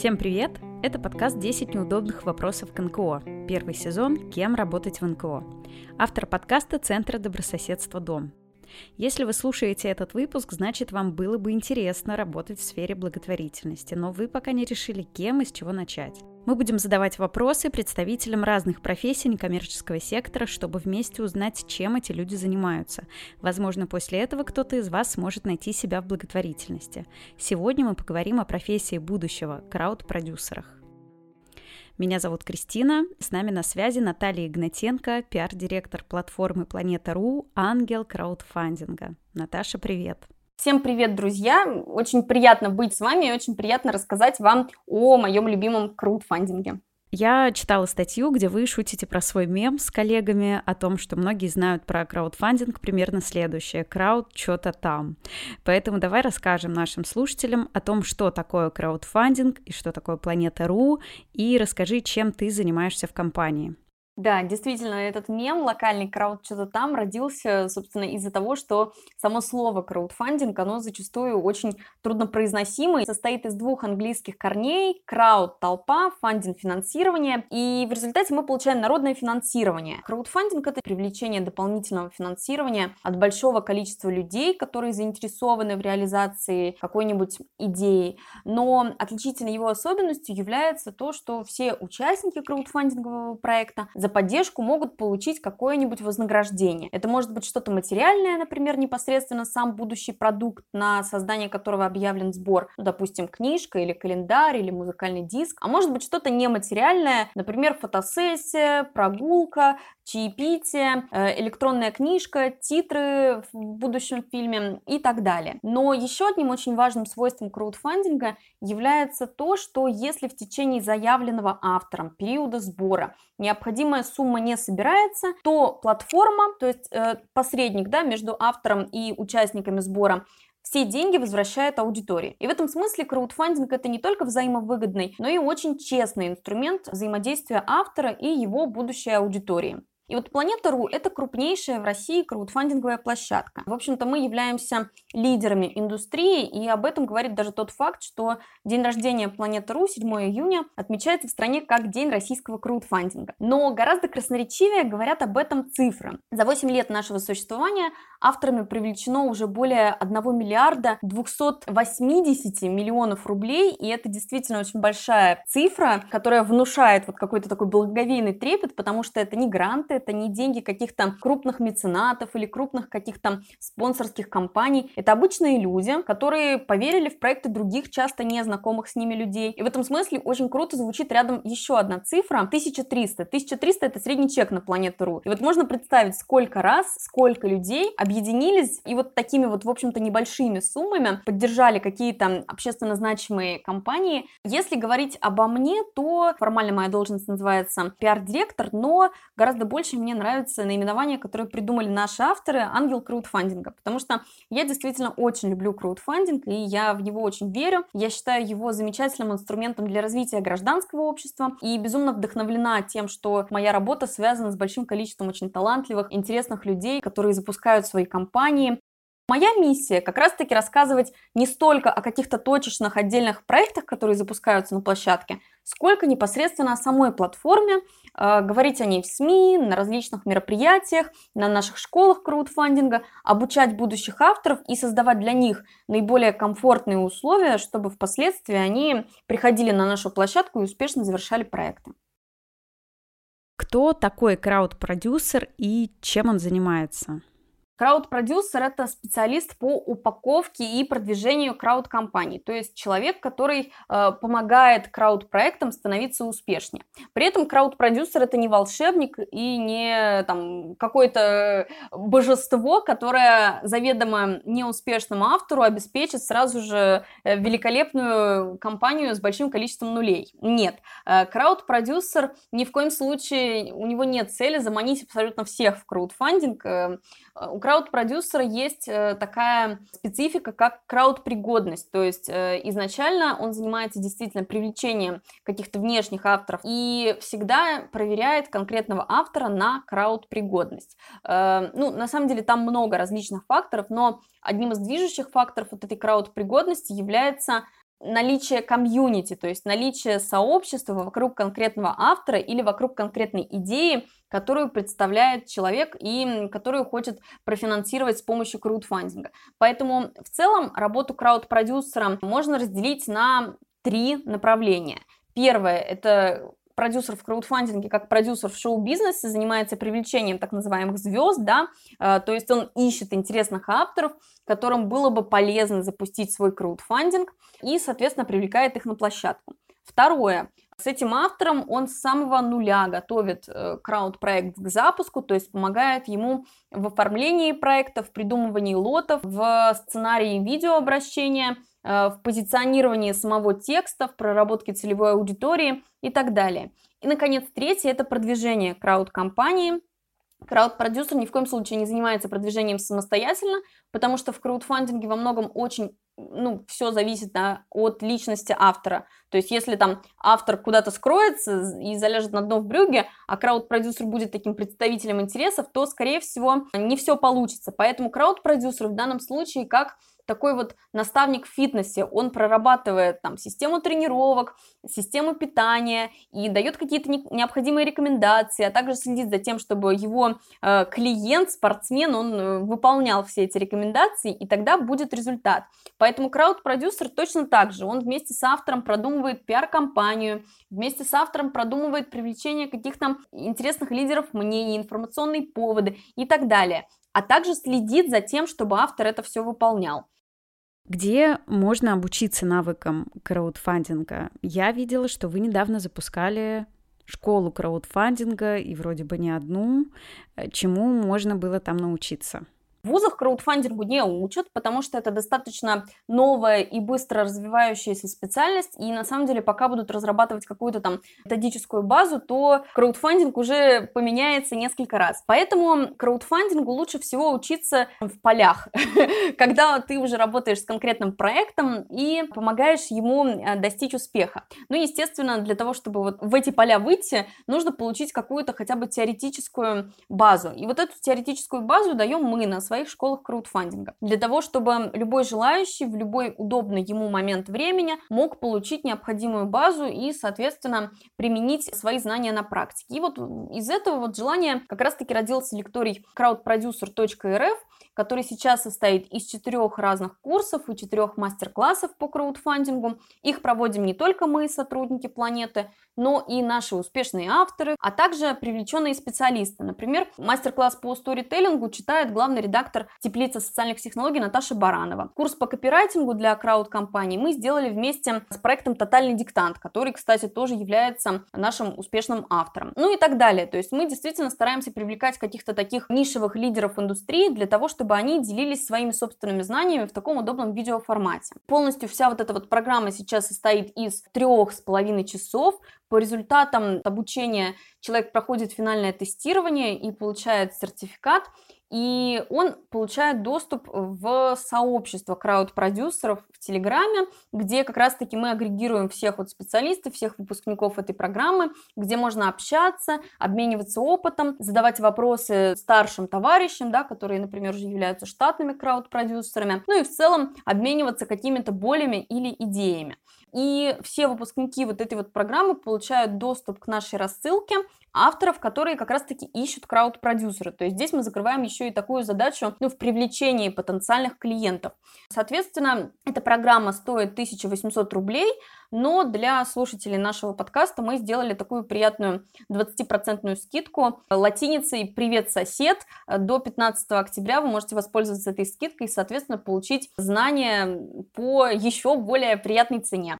Всем привет! Это подкаст «10 неудобных вопросов к НКО». Первый сезон «Кем работать в НКО». Автор подкаста Центра добрососедства «Дом». Если вы слушаете этот выпуск, значит, вам было бы интересно работать в сфере благотворительности, но вы пока не решили, кем и с чего начать. Мы будем задавать вопросы представителям разных профессий некоммерческого сектора, чтобы вместе узнать, чем эти люди занимаются. Возможно, после этого кто-то из вас сможет найти себя в благотворительности. Сегодня мы поговорим о профессии будущего – крауд-продюсерах. Меня зовут Кристина, с нами на связи Наталья Игнатенко, пиар-директор платформы Планета.ру, ангел краудфандинга. Наташа, привет! Всем привет, друзья! Очень приятно быть с вами и очень приятно рассказать вам о моем любимом краудфандинге. Я читала статью, где вы шутите про свой мем с коллегами о том, что многие знают про краудфандинг примерно следующее. Крауд что-то там. Поэтому давай расскажем нашим слушателям о том, что такое краудфандинг и что такое Планета.ру, и расскажи, чем ты занимаешься в компании. Да, действительно, этот мем, локальный крауд что-то там, родился, собственно, из-за того, что само слово краудфандинг, оно зачастую очень труднопроизносимо, состоит из двух английских корней, крауд – толпа, фандинг – финансирование, и в результате мы получаем народное финансирование. Краудфандинг – это привлечение дополнительного финансирования от большого количества людей, которые заинтересованы в реализации какой-нибудь идеи, но отличительной его особенностью является то, что все участники краудфандингового проекта за поддержку могут получить какое-нибудь вознаграждение. Это может быть что-то материальное, например, непосредственно сам будущий продукт, на создание которого объявлен сбор, ну, допустим, книжка или календарь или музыкальный диск, а может быть что-то нематериальное, например, фотосессия, прогулка, чаепитие, э, электронная книжка, титры в будущем фильме и так далее. Но еще одним очень важным свойством краудфандинга является то, что если в течение заявленного автором периода сбора необходимая сумма не собирается, то платформа, то есть э, посредник да, между автором и участниками сбора, все деньги возвращает аудитории. И в этом смысле краудфандинг это не только взаимовыгодный, но и очень честный инструмент взаимодействия автора и его будущей аудитории. И вот Планета.ру – это крупнейшая в России краудфандинговая площадка. В общем-то, мы являемся лидерами индустрии, и об этом говорит даже тот факт, что день рождения Планета.ру 7 июня отмечается в стране как День российского краудфандинга. Но гораздо красноречивее говорят об этом цифры. За 8 лет нашего существования авторами привлечено уже более 1 миллиарда 280 миллионов рублей, и это действительно очень большая цифра, которая внушает вот какой-то такой благоговейный трепет, потому что это не гранты, это не деньги каких-то крупных меценатов или крупных каких-то спонсорских компаний. Это обычные люди, которые поверили в проекты других, часто незнакомых с ними людей. И в этом смысле очень круто звучит рядом еще одна цифра 1300. 1300 это средний чек на планету.ру. И вот можно представить, сколько раз, сколько людей объединились и вот такими вот, в общем-то, небольшими суммами поддержали какие-то общественно значимые компании. Если говорить обо мне, то формально моя должность называется пиар-директор, но гораздо больше очень мне нравится наименование, которое придумали наши авторы, ангел краудфандинга, потому что я действительно очень люблю краудфандинг, и я в него очень верю. Я считаю его замечательным инструментом для развития гражданского общества, и безумно вдохновлена тем, что моя работа связана с большим количеством очень талантливых, интересных людей, которые запускают свои компании, Моя миссия как раз-таки рассказывать не столько о каких-то точечных отдельных проектах, которые запускаются на площадке, сколько непосредственно о самой платформе, э, говорить о ней в СМИ, на различных мероприятиях, на наших школах краудфандинга, обучать будущих авторов и создавать для них наиболее комфортные условия, чтобы впоследствии они приходили на нашу площадку и успешно завершали проекты. Кто такой крауд-продюсер и чем он занимается? Крауд-продюсер – это специалист по упаковке и продвижению крауд-компаний, то есть человек, который э, помогает крауд-проектам становиться успешнее. При этом крауд-продюсер – это не волшебник и не там, какое-то божество, которое заведомо неуспешному автору обеспечит сразу же э, великолепную компанию с большим количеством нулей. Нет, э, крауд-продюсер ни в коем случае, у него нет цели заманить абсолютно всех в краудфандинг. Э, у крауд-продюсера есть э, такая специфика, как крауд-пригодность. То есть э, изначально он занимается действительно привлечением каких-то внешних авторов и всегда проверяет конкретного автора на крауд-пригодность. Э, ну, на самом деле там много различных факторов, но одним из движущих факторов вот этой крауд-пригодности является наличие комьюнити, то есть наличие сообщества вокруг конкретного автора или вокруг конкретной идеи, которую представляет человек и которую хочет профинансировать с помощью краудфандинга. Поэтому в целом работу крауд-продюсера можно разделить на три направления. Первое – это продюсер в краудфандинге, как продюсер в шоу-бизнесе, занимается привлечением так называемых звезд, да, э, то есть он ищет интересных авторов, которым было бы полезно запустить свой краудфандинг и, соответственно, привлекает их на площадку. Второе. С этим автором он с самого нуля готовит э, крауд-проект к запуску, то есть помогает ему в оформлении проекта, в придумывании лотов, в сценарии видеообращения, э, в позиционировании самого текста, в проработке целевой аудитории и так далее. И, наконец, третье – это продвижение крауд-компании, Крауд-продюсер ни в коем случае не занимается продвижением самостоятельно, потому что в краудфандинге во многом очень, ну, все зависит да, от личности автора. То есть, если там автор куда-то скроется и заляжет на дно в брюге, а крауд-продюсер будет таким представителем интересов, то, скорее всего, не все получится. Поэтому крауд-продюсер в данном случае как такой вот наставник в фитнесе, он прорабатывает там систему тренировок, систему питания и дает какие-то необходимые рекомендации, а также следит за тем, чтобы его э, клиент, спортсмен, он э, выполнял все эти рекомендации, и тогда будет результат. Поэтому крауд-продюсер точно так же, он вместе с автором продумывает пиар-компанию, вместе с автором продумывает привлечение каких-то интересных лидеров мнений, информационные поводы и так далее. А также следит за тем, чтобы автор это все выполнял где можно обучиться навыкам краудфандинга. Я видела, что вы недавно запускали школу краудфандинга, и вроде бы не одну, э, чему можно было там научиться. В вузах краудфандингу не учат, потому что это достаточно новая и быстро развивающаяся специальность, и на самом деле пока будут разрабатывать какую-то там методическую базу, то краудфандинг уже поменяется несколько раз. Поэтому краудфандингу лучше всего учиться в полях, когда ты уже работаешь с конкретным проектом и помогаешь ему э, достичь успеха. Ну, естественно, для того, чтобы вот в эти поля выйти, нужно получить какую-то хотя бы теоретическую базу. И вот эту теоретическую базу даем мы на своих школах краудфандинга. Для того, чтобы любой желающий в любой удобный ему момент времени мог получить необходимую базу и, соответственно, применить свои знания на практике. И вот из этого вот желания как раз-таки родился лекторий crowdproducer.rf, который сейчас состоит из четырех разных курсов и четырех мастер-классов по краудфандингу. Их проводим не только мы, сотрудники планеты, но и наши успешные авторы, а также привлеченные специалисты. Например, мастер-класс по сторителлингу читает главный редактор теплицы социальных технологий Наташа Баранова. Курс по копирайтингу для крауд-компаний мы сделали вместе с проектом «Тотальный диктант», который, кстати, тоже является нашим успешным автором. Ну и так далее. То есть мы действительно стараемся привлекать каких-то таких нишевых лидеров индустрии для того, чтобы они делились своими собственными знаниями в таком удобном видеоформате. Полностью вся вот эта вот программа сейчас состоит из трех с половиной часов, по результатам обучения человек проходит финальное тестирование и получает сертификат, и он получает доступ в сообщество крауд-продюсеров в Телеграме, где как раз-таки мы агрегируем всех вот специалистов, всех выпускников этой программы, где можно общаться, обмениваться опытом, задавать вопросы старшим товарищам, да, которые, например, уже являются штатными крауд-продюсерами, ну и в целом обмениваться какими-то болями или идеями. И все выпускники вот этой вот программы получают доступ к нашей рассылке авторов, которые как раз-таки ищут крауд-продюсеры. То есть здесь мы закрываем еще и такую задачу ну, в привлечении потенциальных клиентов. Соответственно, эта программа стоит 1800 рублей, но для слушателей нашего подкаста мы сделали такую приятную 20% скидку латиницей «Привет, сосед». До 15 октября вы можете воспользоваться этой скидкой и, соответственно, получить знания по еще более приятной цене.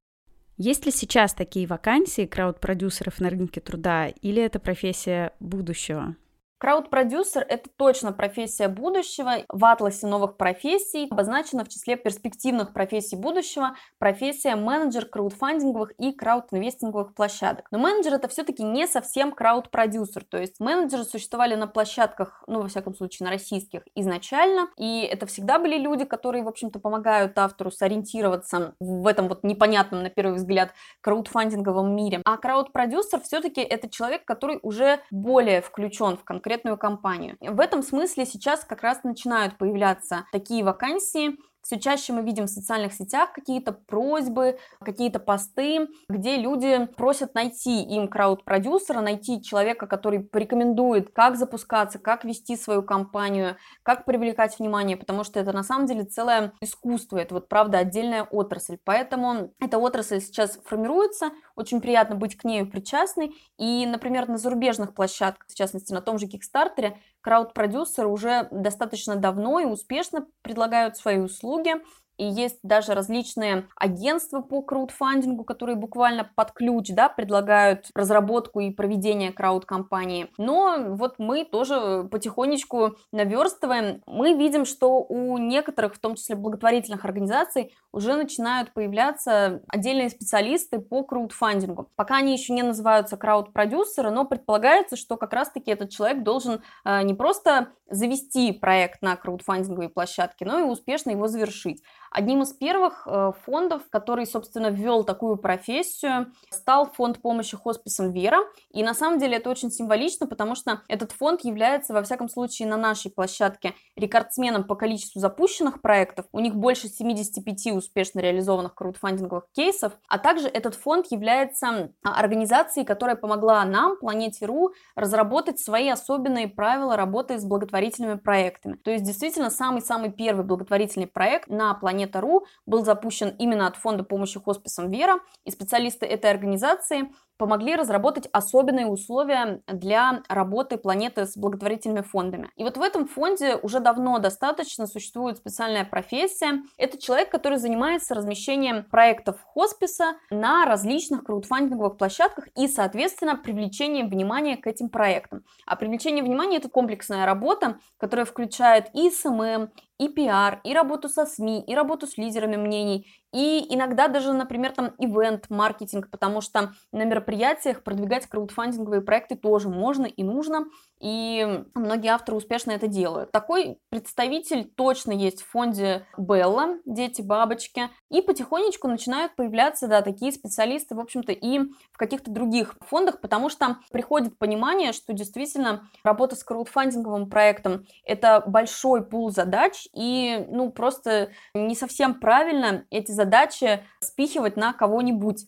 Есть ли сейчас такие вакансии крауд-продюсеров на рынке труда, или это профессия будущего? Крауд-продюсер – это точно профессия будущего. В атласе новых профессий обозначена в числе перспективных профессий будущего профессия менеджер краудфандинговых и краудинвестинговых площадок. Но менеджер – это все-таки не совсем крауд-продюсер, то есть менеджеры существовали на площадках, ну, во всяком случае, на российских изначально, и это всегда были люди, которые, в общем-то, помогают автору сориентироваться в этом вот непонятном, на первый взгляд, краудфандинговом мире. А крауд-продюсер все-таки это человек, который уже более включен в конкретный конкретную компанию. В этом смысле сейчас как раз начинают появляться такие вакансии, все чаще мы видим в социальных сетях какие-то просьбы, какие-то посты, где люди просят найти им крауд-продюсера, найти человека, который порекомендует, как запускаться, как вести свою компанию, как привлекать внимание, потому что это на самом деле целое искусство, это вот правда отдельная отрасль. Поэтому эта отрасль сейчас формируется, очень приятно быть к ней причастной. И, например, на зарубежных площадках, в частности на том же Кикстартере, крауд-продюсеры уже достаточно давно и успешно предлагают свои услуги, и есть даже различные агентства по краудфандингу, которые буквально под ключ, да, предлагают разработку и проведение крауд-компании. Но вот мы тоже потихонечку наверстываем. Мы видим, что у некоторых, в том числе благотворительных организаций, уже начинают появляться отдельные специалисты по краудфандингу. Пока они еще не называются крауд-продюсеры, но предполагается, что как раз-таки этот человек должен э, не просто завести проект на краудфандинговой площадке, но и успешно его завершить. Одним из первых э, фондов, который, собственно, ввел такую профессию, стал фонд помощи хосписам «Вера». И на самом деле это очень символично, потому что этот фонд является, во всяком случае, на нашей площадке рекордсменом по количеству запущенных проектов. У них больше 75 успешно реализованных краудфандинговых кейсов. А также этот фонд является организацией, которая помогла нам, Планете.ру, разработать свои особенные правила работы с благотворительными проектами. То есть, действительно, самый-самый первый благотворительный проект на планете Планета.ру был запущен именно от Фонда помощи хосписам «Вера», и специалисты этой организации помогли разработать особенные условия для работы планеты с благотворительными фондами. И вот в этом фонде уже давно достаточно существует специальная профессия. Это человек, который занимается размещением проектов хосписа на различных краудфандинговых площадках и, соответственно, привлечением внимания к этим проектам. А привлечение внимания – это комплексная работа, которая включает и SMM, и пиар, и работу со СМИ, и работу с лидерами мнений, и иногда даже, например, там ивент-маркетинг, потому что на мероприятиях продвигать краудфандинговые проекты тоже можно и нужно, и многие авторы успешно это делают. Такой представитель точно есть в фонде Белла, дети бабочки, и потихонечку начинают появляться, да, такие специалисты, в общем-то, и в каких-то других фондах, потому что приходит понимание, что действительно работа с краудфандинговым проектом – это большой пул задач, и, ну, просто не совсем правильно эти задачи спихивать на кого-нибудь.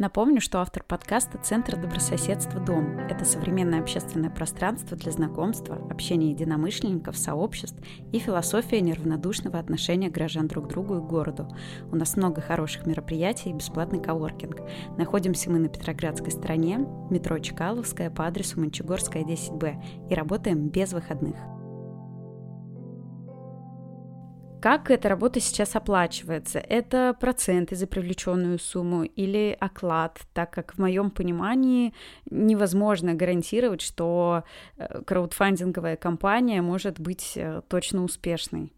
Напомню, что автор подкаста – Центр добрососедства «Дом». Это современное общественное пространство для знакомства, общения единомышленников, сообществ и философия неравнодушного отношения граждан друг к другу и городу. У нас много хороших мероприятий и бесплатный коворкинг. Находимся мы на Петроградской стороне, метро Чкаловская по адресу Мончегорская, 10Б и работаем без выходных. Как эта работа сейчас оплачивается? Это проценты за привлеченную сумму или оклад, так как в моем понимании невозможно гарантировать, что э, краудфандинговая компания может быть э, точно успешной.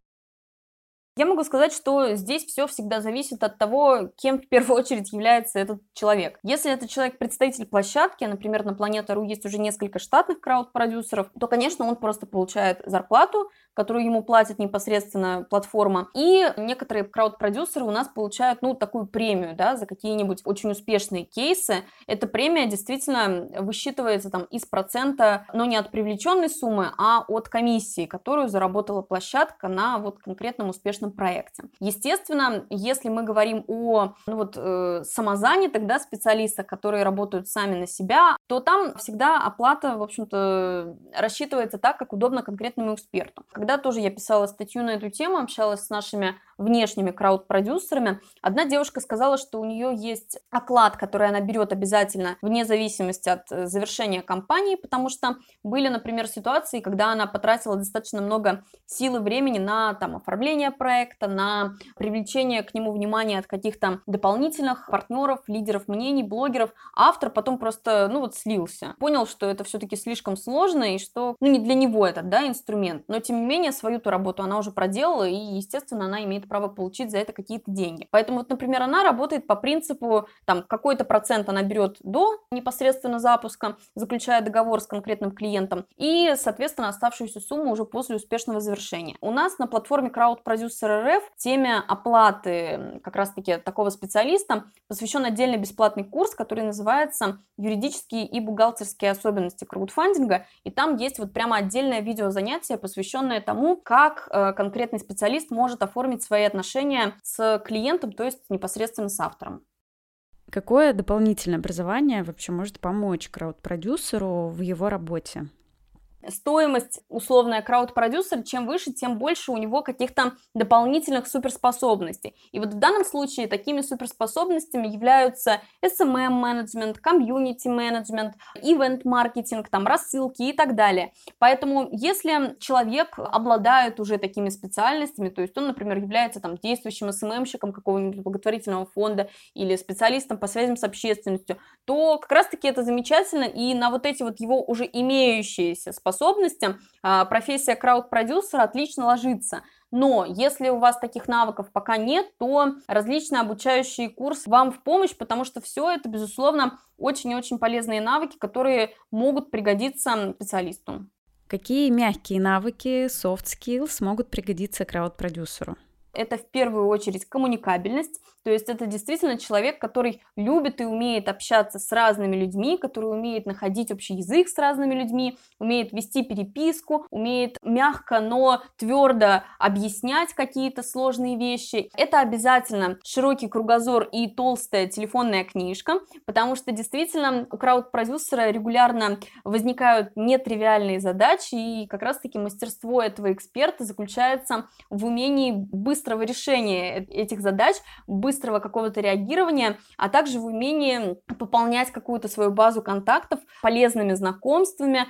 Я могу сказать, что здесь все всегда зависит от того, кем в первую очередь является этот человек. Если это человек представитель площадки, например, на Планета.ру есть уже несколько штатных крауд-продюсеров, то, конечно, он просто получает зарплату, которую ему платит непосредственно платформа. И некоторые крауд-продюсеры у нас получают, ну, такую премию, да, за какие-нибудь очень успешные кейсы. Эта премия действительно высчитывается там из процента, но не от привлеченной суммы, а от комиссии, которую заработала площадка на вот конкретном успешном успешном проекте. Естественно, если мы говорим о ну вот, э, самозанятых да, специалистах, которые работают сами на себя, то там всегда оплата, в общем-то, рассчитывается так, как удобно конкретному эксперту. Когда тоже я писала статью на эту тему, общалась с нашими внешними крауд-продюсерами, одна девушка сказала, что у нее есть оклад, который она берет обязательно вне зависимости от э, завершения кампании, потому что были, например, ситуации, когда она потратила достаточно много сил и времени на там, оформление проекта, на привлечение к нему внимания от каких-то дополнительных партнеров, лидеров мнений, блогеров. Автор потом просто, ну вот, слился. Понял, что это все-таки слишком сложно и что, ну, не для него этот, да, инструмент. Но, тем не менее, свою-то работу она уже проделала, и, естественно, она имеет право получить за это какие-то деньги. Поэтому, вот, например, она работает по принципу, там, какой-то процент она берет до непосредственно запуска, заключая договор с конкретным клиентом, и, соответственно, оставшуюся сумму уже после успешного завершения. У нас на платформе Crowd Producer RF теме оплаты как раз-таки такого специалиста посвящен отдельный бесплатный курс, который называется «Юридические и бухгалтерские особенности краудфандинга», и там есть вот прямо отдельное видеозанятие, посвященное тому, как э, конкретный специалист может оформить свои отношения с клиентом, то есть непосредственно с автором. Какое дополнительное образование вообще может помочь крауд-продюсеру в его работе? Стоимость условная крауд-продюсер, чем выше, тем больше у него каких-то дополнительных суперспособностей. И вот в данном случае такими суперспособностями являются SMM-менеджмент, комьюнити-менеджмент, ивент-маркетинг, там, рассылки и так далее. Поэтому если человек обладает уже такими специальностями, то есть он, например, является там действующим SMM-щиком какого-нибудь благотворительного фонда или специалистом по связям с общественностью, то как раз-таки это замечательно, и на вот эти вот его уже имеющиеся способности способностям, а, профессия крауд-продюсера отлично ложится. Но если у вас таких навыков пока нет, то различные обучающие курсы вам в помощь, потому что все это, безусловно, очень и очень полезные навыки, которые могут пригодиться специалисту. Какие мягкие навыки, soft skills могут пригодиться крауд-продюсеру? Это в первую очередь коммуникабельность, то есть это действительно человек, который любит и умеет общаться с разными людьми, который умеет находить общий язык с разными людьми, умеет вести переписку, умеет мягко, но твердо объяснять какие-то сложные вещи. Это обязательно широкий кругозор и толстая телефонная книжка, потому что действительно у крауд-продюсера регулярно возникают нетривиальные задачи, и как раз-таки мастерство этого эксперта заключается в умении быстрого решения этих задач, быстро быстрого какого-то реагирования, а также в умении пополнять какую-то свою базу контактов полезными знакомствами.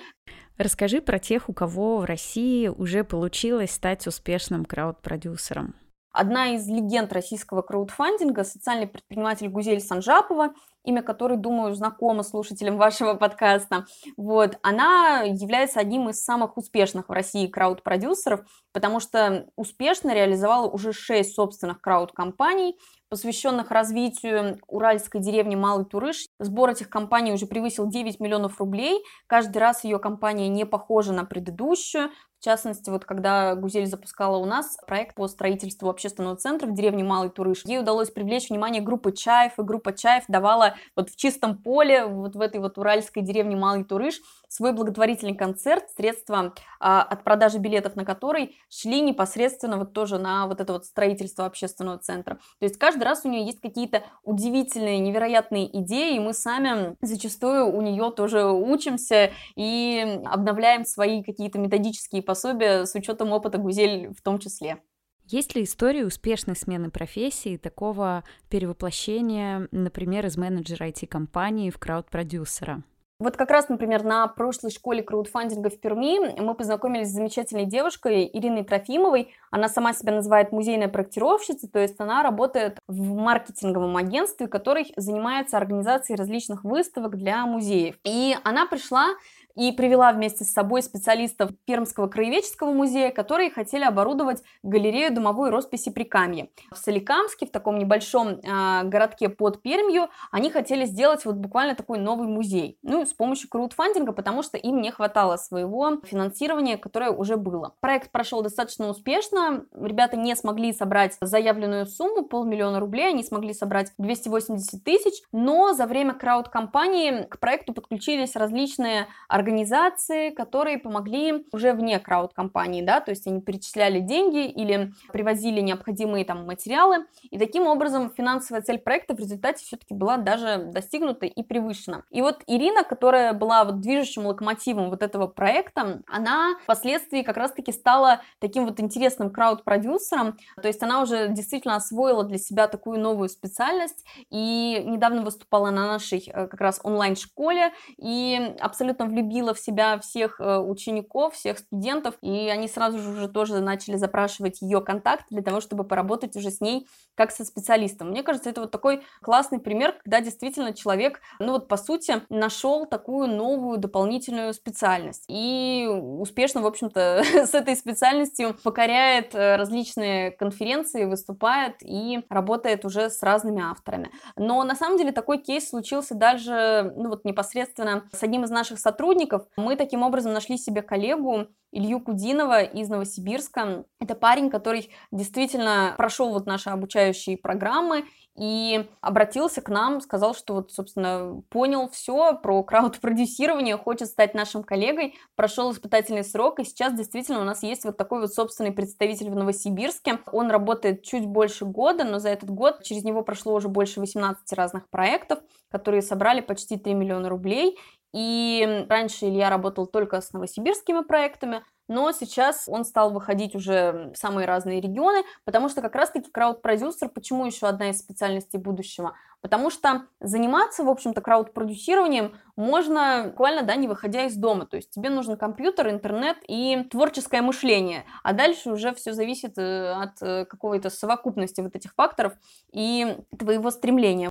Расскажи про тех, у кого в России уже получилось стать успешным крауд-продюсером. Одна из легенд российского краудфандинга, социальный предприниматель Гузель Санжапова, имя которой, думаю, знакомо слушателям вашего подкаста, вот, она является одним из самых успешных в России крауд-продюсеров, потому что успешно реализовала уже шесть собственных крауд-компаний, посвященных развитию уральской деревни Малый Турыш. Сбор этих компаний уже превысил 9 миллионов рублей. Каждый раз ее компания не похожа на предыдущую. В частности, вот когда Гузель запускала у нас проект по строительству общественного центра в деревне Малый Турыш, ей удалось привлечь внимание группы Чаев, и группа Чаев давала вот в чистом поле, вот в этой вот уральской деревне Малый Турыш, свой благотворительный концерт, средства а, от продажи билетов на который шли непосредственно вот тоже на вот это вот строительство общественного центра. То есть каждый раз у нее есть какие-то удивительные, невероятные идеи, и мы сами зачастую у нее тоже учимся и обновляем свои какие-то методические пособия с учетом опыта Гузель в том числе. Есть ли истории успешной смены профессии, такого перевоплощения, например, из менеджера IT-компании в крауд-продюсера? Вот как раз, например, на прошлой школе краудфандинга в Перми мы познакомились с замечательной девушкой Ириной Трофимовой. Она сама себя называет музейная проектировщица, то есть она работает в маркетинговом агентстве, который занимается организацией различных выставок для музеев. И она пришла и привела вместе с собой специалистов Пермского краеведческого музея, которые хотели оборудовать галерею домовой росписи при Камье. В Соликамске, в таком небольшом э, городке под Пермью, они хотели сделать вот буквально такой новый музей. Ну, с помощью краудфандинга, потому что им не хватало своего финансирования, которое уже было. Проект прошел достаточно успешно. Ребята не смогли собрать заявленную сумму, полмиллиона рублей, они смогли собрать 280 тысяч, но за время крауд-компании к проекту подключились различные организации, организации, которые помогли уже вне крауд-компании, да, то есть они перечисляли деньги или привозили необходимые там материалы, и таким образом финансовая цель проекта в результате все-таки была даже достигнута и превышена. И вот Ирина, которая была вот движущим локомотивом вот этого проекта, она впоследствии как раз-таки стала таким вот интересным крауд-продюсером, то есть она уже действительно освоила для себя такую новую специальность и недавно выступала на нашей э, как раз онлайн-школе. И абсолютно влюбилась влюбила в себя всех э, учеников, всех студентов, и они сразу же уже тоже начали запрашивать ее контакт для того, чтобы поработать уже с ней как со специалистом. Мне кажется, это вот такой классный пример, когда действительно человек, ну вот по сути, нашел такую новую дополнительную специальность и успешно, в общем-то, с этой специальностью покоряет э, различные конференции, выступает и работает уже с разными авторами. Но на самом деле такой кейс случился даже, ну вот непосредственно с одним из наших сотрудников. Мы таким образом нашли себе коллегу, Илью Кудинова из Новосибирска. Это парень, который действительно прошел вот наши обучающие программы и обратился к нам, сказал, что вот, собственно, понял все про крауд-продюсирование, хочет стать нашим коллегой, прошел испытательный срок, и сейчас действительно у нас есть вот такой вот собственный представитель в Новосибирске. Он работает чуть больше года, но за этот год через него прошло уже больше 18 разных проектов, которые собрали почти 3 миллиона рублей, и раньше Илья работал только с новосибирскими проектами, но сейчас он стал выходить уже в самые разные регионы, потому что как раз-таки крауд-продюсер, почему еще одна из специальностей будущего? Потому что заниматься, в общем-то, крауд-продюсированием можно буквально, да, не выходя из дома. То есть тебе нужен компьютер, интернет и творческое мышление. А дальше уже все зависит э, от э, какой-то совокупности вот этих факторов и твоего стремления.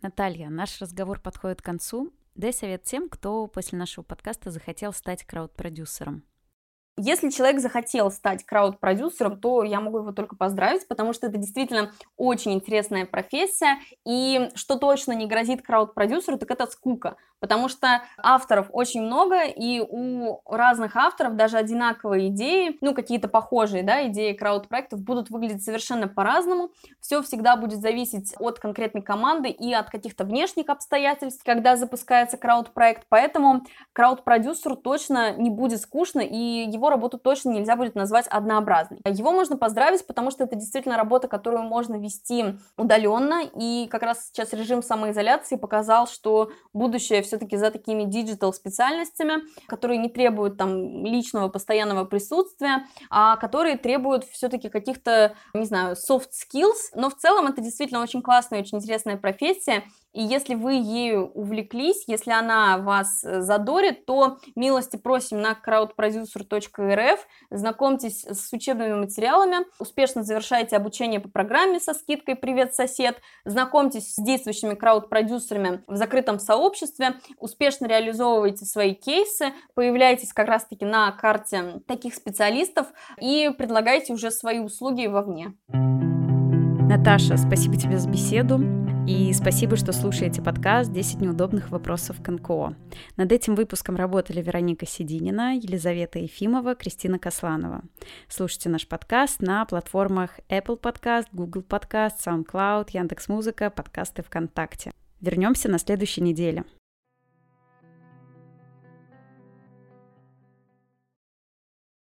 Наталья, наш разговор подходит к концу. Дай совет тем, кто после нашего подкаста захотел стать крауд-продюсером. Если человек захотел стать крауд-продюсером, то я могу его только поздравить, потому что это действительно очень интересная профессия, и что точно не грозит крауд-продюсеру, так это скука, потому что авторов очень много, и у разных авторов даже одинаковые идеи, ну, какие-то похожие, да, идеи крауд-проектов будут выглядеть совершенно по-разному, все всегда будет зависеть от конкретной команды и от каких-то внешних обстоятельств, когда запускается крауд-проект, поэтому крауд-продюсеру точно не будет скучно, и его работу точно нельзя будет назвать однообразной. Его можно поздравить, потому что это действительно работа, которую можно вести удаленно, и как раз сейчас режим самоизоляции показал, что будущее все-таки за такими digital специальностями, которые не требуют там личного постоянного присутствия, а которые требуют все-таки каких-то, не знаю, soft skills, но в целом это действительно очень классная, очень интересная профессия, и если вы ею увлеклись, если она вас э, задорит, то милости просим на crowdproducer.rf, знакомьтесь с учебными материалами, успешно завершайте обучение по программе со скидкой «Привет, сосед», знакомьтесь с действующими крауд-продюсерами в закрытом сообществе, успешно реализовывайте свои кейсы, появляйтесь как раз-таки на карте таких специалистов и предлагайте уже свои услуги вовне. Наташа, спасибо тебе за беседу. И спасибо, что слушаете подкаст «10 неудобных вопросов к НКО». Над этим выпуском работали Вероника Сидинина, Елизавета Ефимова, Кристина Косланова. Слушайте наш подкаст на платформах Apple Podcast, Google Podcast, SoundCloud, Яндекс.Музыка, подкасты ВКонтакте. Вернемся на следующей неделе.